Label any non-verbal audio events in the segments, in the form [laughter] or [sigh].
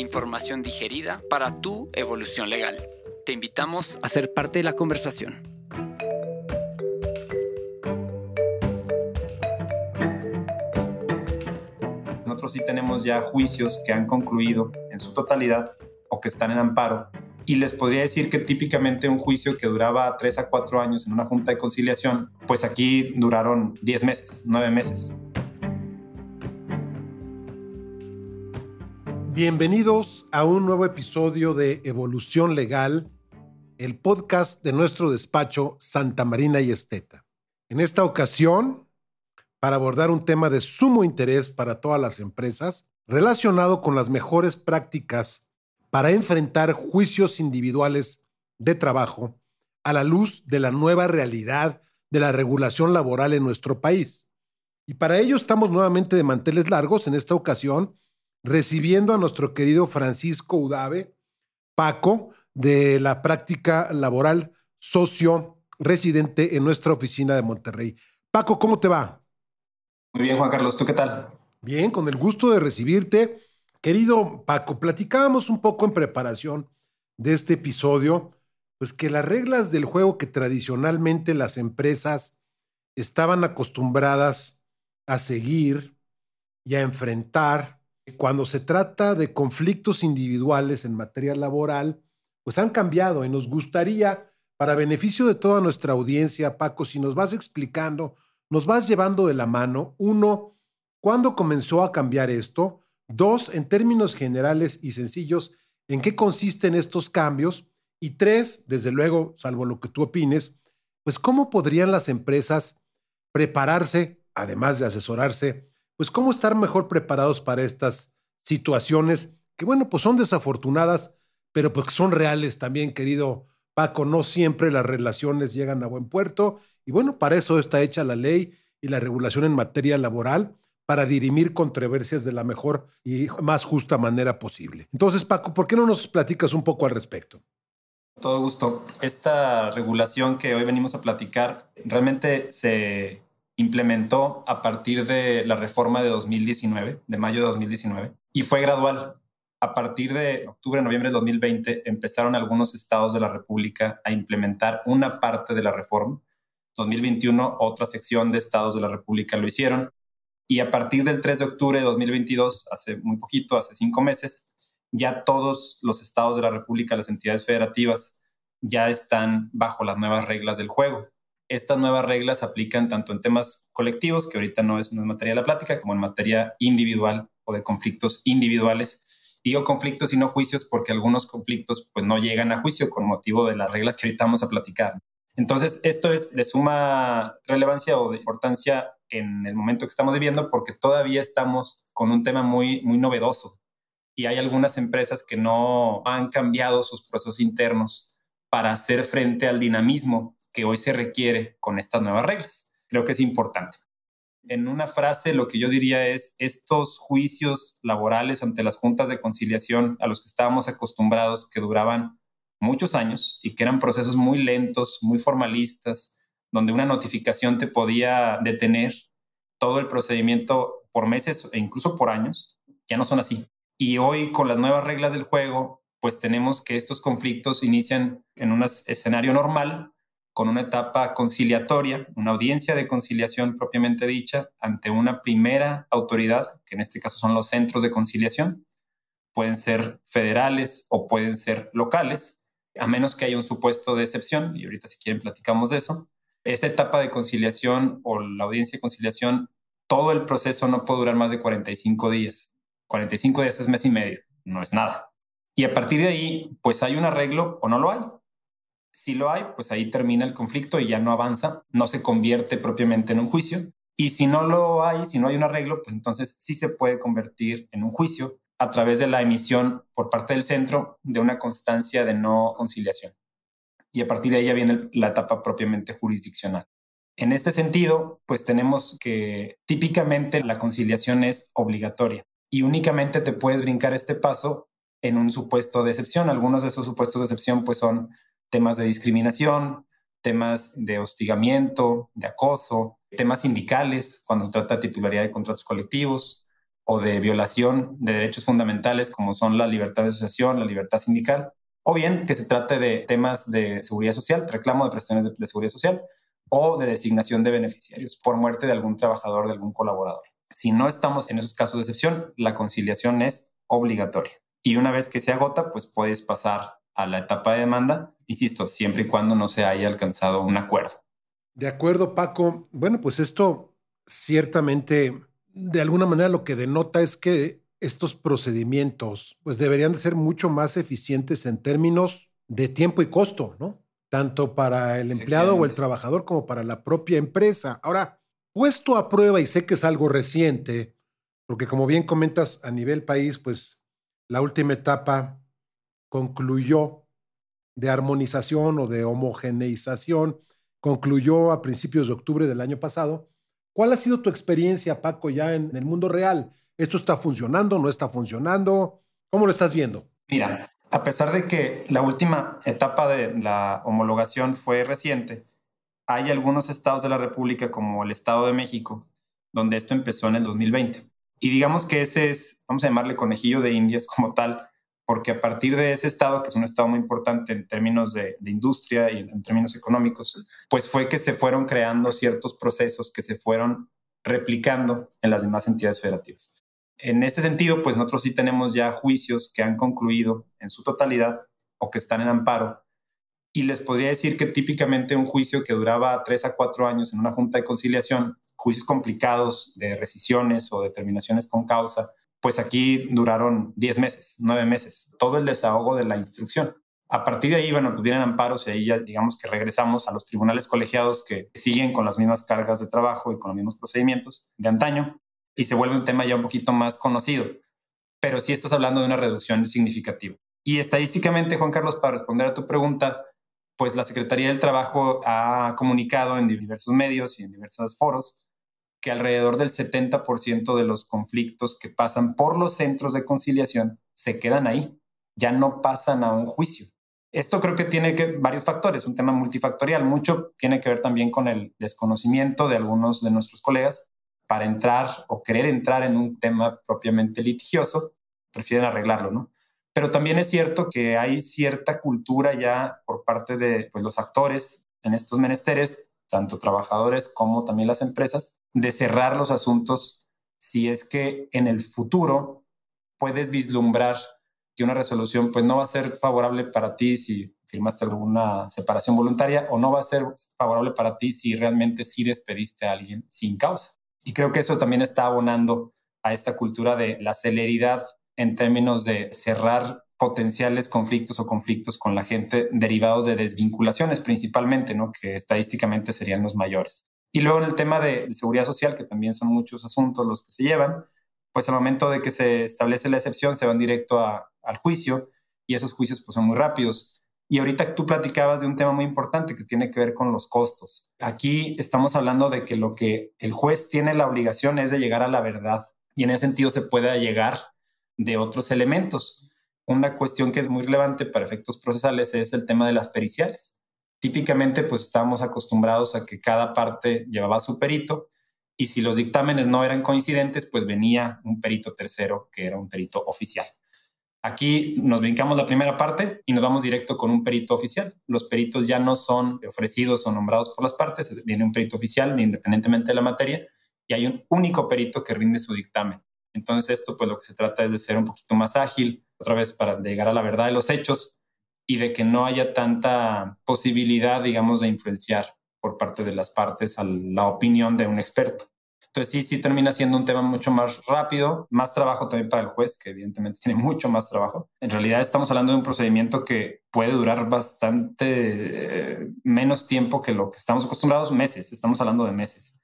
Información digerida para tu evolución legal. Te invitamos a ser parte de la conversación. Nosotros sí tenemos ya juicios que han concluido en su totalidad o que están en amparo. Y les podría decir que típicamente un juicio que duraba 3 a 4 años en una junta de conciliación, pues aquí duraron 10 meses, 9 meses. Bienvenidos a un nuevo episodio de Evolución Legal, el podcast de nuestro despacho Santa Marina y Esteta. En esta ocasión, para abordar un tema de sumo interés para todas las empresas, relacionado con las mejores prácticas para enfrentar juicios individuales de trabajo a la luz de la nueva realidad de la regulación laboral en nuestro país. Y para ello estamos nuevamente de manteles largos en esta ocasión recibiendo a nuestro querido Francisco Udave, Paco, de la práctica laboral socio residente en nuestra oficina de Monterrey. Paco, ¿cómo te va? Muy bien, Juan Carlos, ¿tú qué tal? Bien, con el gusto de recibirte. Querido Paco, platicábamos un poco en preparación de este episodio, pues que las reglas del juego que tradicionalmente las empresas estaban acostumbradas a seguir y a enfrentar cuando se trata de conflictos individuales en materia laboral, pues han cambiado y nos gustaría, para beneficio de toda nuestra audiencia, Paco, si nos vas explicando, nos vas llevando de la mano, uno, ¿cuándo comenzó a cambiar esto? Dos, en términos generales y sencillos, ¿en qué consisten estos cambios? Y tres, desde luego, salvo lo que tú opines, pues cómo podrían las empresas prepararse, además de asesorarse, pues cómo estar mejor preparados para estas situaciones que, bueno, pues son desafortunadas, pero pues son reales también, querido Paco. No siempre las relaciones llegan a buen puerto y bueno, para eso está hecha la ley y la regulación en materia laboral para dirimir controversias de la mejor y más justa manera posible. Entonces, Paco, ¿por qué no nos platicas un poco al respecto? Todo gusto. Esta regulación que hoy venimos a platicar realmente se implementó a partir de la reforma de 2019, de mayo de 2019, y fue gradual. A partir de octubre, noviembre de 2020 empezaron algunos estados de la República a implementar una parte de la reforma. 2021 otra sección de estados de la República lo hicieron. Y a partir del 3 de octubre de 2022, hace muy poquito, hace cinco meses, ya todos los estados de la República, las entidades federativas, ya están bajo las nuevas reglas del juego estas nuevas reglas aplican tanto en temas colectivos, que ahorita no es, una materia de la plática, como en materia individual o de conflictos individuales. Digo conflictos y no juicios porque algunos conflictos pues no llegan a juicio con motivo de las reglas que ahorita vamos a platicar. Entonces, esto es de suma relevancia o de importancia en el momento que estamos viviendo porque todavía estamos con un tema muy, muy novedoso y hay algunas empresas que no han cambiado sus procesos internos para hacer frente al dinamismo que hoy se requiere con estas nuevas reglas. Creo que es importante. En una frase, lo que yo diría es, estos juicios laborales ante las juntas de conciliación a los que estábamos acostumbrados, que duraban muchos años y que eran procesos muy lentos, muy formalistas, donde una notificación te podía detener todo el procedimiento por meses e incluso por años, ya no son así. Y hoy con las nuevas reglas del juego, pues tenemos que estos conflictos inician en un escenario normal, con una etapa conciliatoria, una audiencia de conciliación propiamente dicha ante una primera autoridad, que en este caso son los centros de conciliación. Pueden ser federales o pueden ser locales, a menos que haya un supuesto de excepción, y ahorita si quieren platicamos de eso. Esta etapa de conciliación o la audiencia de conciliación, todo el proceso no puede durar más de 45 días. 45 días es mes y medio, no es nada. Y a partir de ahí, pues hay un arreglo o no lo hay si lo hay, pues ahí termina el conflicto y ya no avanza, no se convierte propiamente en un juicio. Y si no lo hay, si no hay un arreglo, pues entonces sí se puede convertir en un juicio a través de la emisión por parte del centro de una constancia de no conciliación. Y a partir de ahí ya viene la etapa propiamente jurisdiccional. En este sentido, pues tenemos que típicamente la conciliación es obligatoria y únicamente te puedes brincar este paso en un supuesto de excepción. Algunos de esos supuestos de excepción pues son temas de discriminación, temas de hostigamiento, de acoso, temas sindicales, cuando se trata de titularidad de contratos colectivos o de violación de derechos fundamentales como son la libertad de asociación, la libertad sindical, o bien que se trate de temas de seguridad social, reclamo de prestaciones de, seguridad social o de designación de beneficiarios por muerte de algún trabajador, de algún colaborador. Si no estamos en esos casos de excepción, la conciliación es obligatoria. Y una vez que se agota, pues puedes pasar a la etapa de demanda, insisto, siempre y cuando no se haya alcanzado un acuerdo. De acuerdo, Paco. Bueno, pues esto ciertamente, de alguna manera lo que denota es que estos procedimientos pues deberían de ser mucho más eficientes en términos de tiempo y costo, ¿no? Tanto para el empleado o el trabajador como para la propia empresa. Ahora, puesto a prueba, y sé que es algo reciente, porque como bien comentas a nivel país, pues la última etapa concluyó de armonización o de homogeneización, concluyó a principios de octubre del año pasado. ¿Cuál ha sido tu experiencia, Paco, ya en el mundo real? ¿Esto está funcionando? ¿No está funcionando? ¿Cómo lo estás viendo? Mira, a pesar de que la última etapa de la homologación fue reciente, hay algunos estados de la República, como el Estado de México, donde esto empezó en el 2020. Y digamos que ese es, vamos a llamarle conejillo de indias como tal, porque a partir de ese estado, que es un estado muy importante en términos de, industria y en, términos económicos, pues fue que se fueron creando ciertos procesos que se fueron replicando en las demás entidades federativas. En este sentido, pues nosotros sí tenemos ya juicios que han concluido en su totalidad o que están en amparo. Y les podría decir que típicamente un juicio que duraba tres a cuatro años en una junta de conciliación, juicios complicados de rescisiones o determinaciones con causa, pues aquí duraron 10 meses, 9 meses, todo el desahogo de la instrucción. A partir de ahí, bueno, pues vienen amparos y ahí ya digamos que regresamos a los tribunales colegiados que siguen con las mismas cargas de trabajo y con los mismos procedimientos de antaño y se vuelve un tema ya un poquito más conocido. Pero sí estás hablando de una reducción significativa. Y estadísticamente, Juan Carlos, para responder a tu pregunta, pues la Secretaría del Trabajo ha comunicado en diversos medios y en diversos foros que alrededor del 70% de los conflictos que pasan por los centros de conciliación se quedan ahí, ya no pasan a un juicio. Esto creo que tiene que, varios factores, un tema multifactorial. Mucho tiene que ver también con el desconocimiento de algunos de nuestros colegas para entrar o querer entrar en un tema propiamente litigioso, prefieren arreglarlo, ¿no? Pero también es cierto que hay cierta cultura ya por parte de pues, los actores en estos menesteres tanto trabajadores como también las empresas, de cerrar los asuntos si es que en el futuro puedes vislumbrar que una resolución pues no va a ser favorable para ti si firmaste alguna separación voluntaria o no va a ser favorable para ti si realmente sí despediste a alguien sin causa. Y creo que eso también está abonando a esta cultura de la celeridad en términos de cerrar potenciales conflictos o conflictos con la gente derivados de desvinculaciones principalmente, ¿no? que estadísticamente serían los mayores. Y luego en el tema de seguridad social, que también son muchos asuntos los que se llevan, pues al momento de que se establece la excepción se van directo al juicio y esos juicios pues son muy rápidos. Y ahorita tú platicabas de un tema muy importante que tiene que ver con los costos. Aquí estamos hablando de que lo que el juez tiene la obligación es de llegar a la verdad y en ese sentido se puede llegar de otros elementos una cuestión que es muy relevante para efectos procesales es el tema de las periciales. Típicamente, pues estábamos acostumbrados a que cada parte llevaba su perito y si los dictámenes no eran coincidentes, pues venía un perito tercero que era un perito oficial. Aquí nos brincamos la primera parte y nos vamos directo con un perito oficial. Los peritos ya no son ofrecidos o nombrados por las partes, viene un perito oficial independientemente de la materia y hay un único perito que rinde su dictamen. Entonces esto pues lo que se trata es de ser un poquito más ágil, otra vez para llegar a la verdad de los hechos y de que no haya tanta posibilidad, digamos, de influenciar por parte de las partes a la opinión de un experto. Entonces sí, sí termina siendo un tema mucho más rápido, más trabajo también para el juez, que evidentemente [laughs] tiene mucho más trabajo. En realidad estamos hablando de un procedimiento que puede durar bastante eh, menos tiempo que lo que estamos acostumbrados, meses, estamos hablando de meses.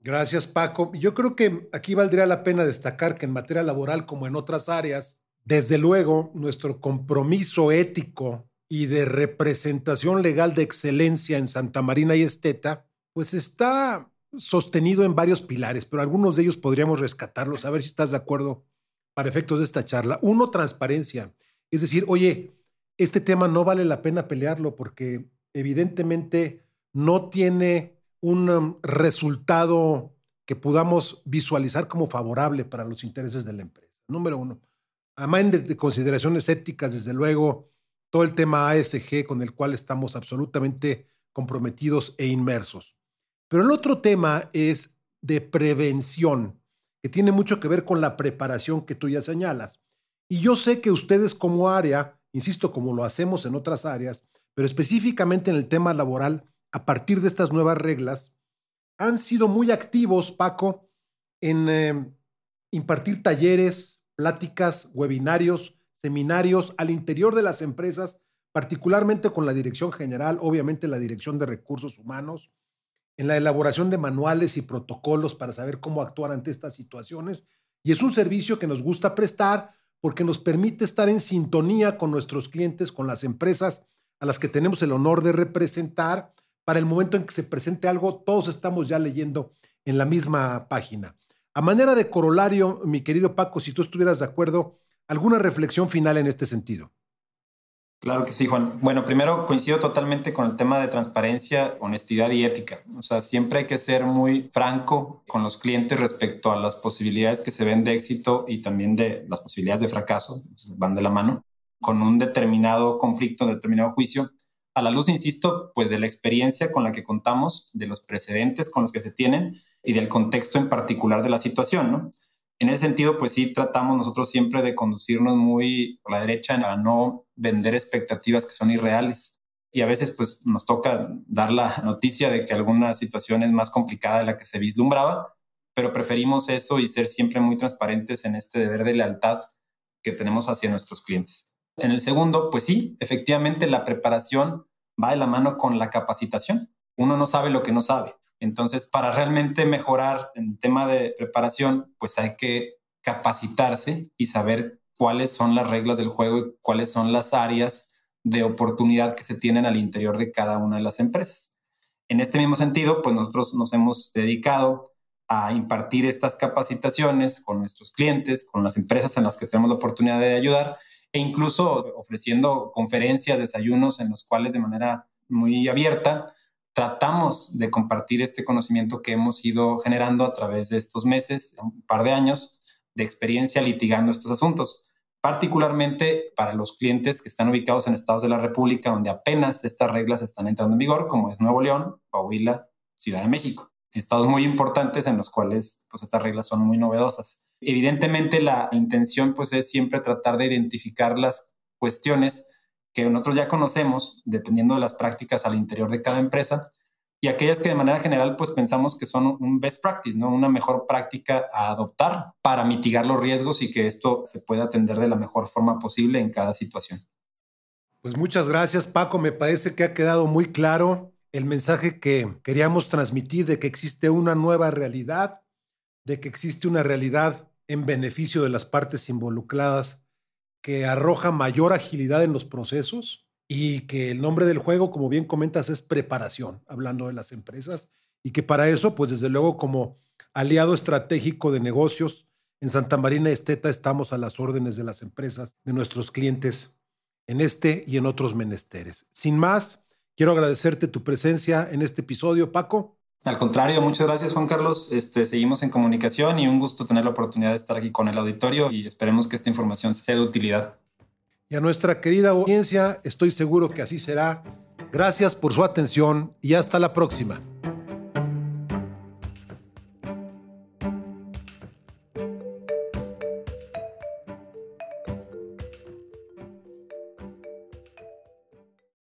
Gracias, Paco. Yo creo que aquí valdría la pena destacar que en materia laboral, como en otras áreas, desde luego nuestro compromiso ético y de representación legal de excelencia en Santa Marina y Esteta, pues está sostenido en varios pilares, pero algunos de ellos podríamos rescatarlos, a ver si estás de acuerdo para efectos de esta charla. Uno, transparencia. Es decir, oye, este tema no vale la pena pelearlo porque evidentemente no tiene un um, resultado que podamos visualizar como favorable para los intereses de la empresa. Número uno. Además de consideraciones éticas, desde luego, todo el tema ASG con el cual estamos absolutamente comprometidos e inmersos. Pero el otro tema es de prevención, que tiene mucho que ver con la preparación que tú ya señalas. Y yo sé que ustedes como área, insisto, como lo hacemos en otras áreas, pero específicamente en el tema laboral, a partir de estas nuevas reglas, han sido muy activos, Paco, en eh, impartir talleres, pláticas, webinarios, seminarios al interior de las empresas, particularmente con la dirección general, obviamente la dirección de recursos humanos, en la elaboración de manuales y protocolos para saber cómo actuar ante estas situaciones. Y es un servicio que nos gusta prestar porque nos permite estar en sintonía con nuestros clientes, con las empresas a las que tenemos el honor de representar. Para el momento en que se presente algo, todos estamos ya leyendo en la misma página. A manera de corolario, mi querido Paco, si tú estuvieras de acuerdo, ¿Alguna reflexión final en este sentido? Claro que sí, Juan. Bueno, primero coincido totalmente con el tema de transparencia, honestidad y ética. O sea, siempre hay que ser muy franco con los clientes respecto a las posibilidades que se ven de éxito y también de las posibilidades de fracaso, van de la mano, con un determinado conflicto, un determinado juicio. A la luz, insisto, pues de la experiencia con la que contamos, de los precedentes con los que se tienen y del contexto en particular de la situación, ¿no? En ese sentido, pues sí tratamos nosotros siempre de conducirnos muy por la derecha a no vender expectativas que son irreales. Y a veces pues nos toca dar la noticia de que alguna situación es más complicada de la que se vislumbraba, pero preferimos eso y ser siempre muy transparentes en este deber de lealtad que tenemos hacia nuestros clientes. En el segundo, pues sí, efectivamente la preparación va de la mano con la capacitación. Uno no sabe lo que no sabe. Entonces, para realmente mejorar en el tema de preparación, pues hay que capacitarse y saber cuáles son las reglas del juego y cuáles son las áreas de oportunidad que se tienen al interior de cada una de las empresas. En este mismo sentido, pues nosotros nos hemos dedicado a impartir estas capacitaciones con nuestros clientes, con las empresas en las que tenemos la oportunidad de ayudar e incluso ofreciendo conferencias, desayunos en los cuales de manera muy abierta tratamos de compartir este conocimiento que hemos ido generando a través de estos meses, un par de años de experiencia litigando estos asuntos, particularmente para los clientes que están ubicados en estados de la República donde apenas estas reglas están entrando en vigor, como es Nuevo León, Coahuila, Ciudad de México. Estados muy importantes en los cuales pues, estas reglas son muy novedosas. Evidentemente la intención pues, es siempre tratar de identificar las cuestiones que nosotros ya conocemos, dependiendo de las prácticas al interior de cada empresa, y aquellas que de manera general pues pensamos que son un best practice, ¿no? Una mejor práctica a adoptar para mitigar los riesgos y que esto se pueda atender de la mejor forma posible en cada situación. Pues muchas gracias, Paco. Me parece que ha quedado muy claro el mensaje que queríamos transmitir de que existe una nueva realidad, de que existe una realidad en beneficio de las partes involucradas que arroja mayor agilidad en los procesos y que el nombre del juego, como bien comentas, es preparación, hablando de las empresas, y que para eso, pues desde luego como aliado estratégico de negocios, en Santa Marina Esteta estamos a las órdenes de las empresas, de nuestros clientes, en este y en otros menesteres. Sin más, quiero agradecerte tu presencia en este episodio, Paco. Al contrario, muchas gracias Juan Carlos. Este, seguimos en comunicación y un gusto tener la oportunidad de estar aquí con el auditorio y esperemos que esta información sea de utilidad. Y a nuestra querida audiencia, estoy seguro que así será. Gracias por su atención y hasta la próxima.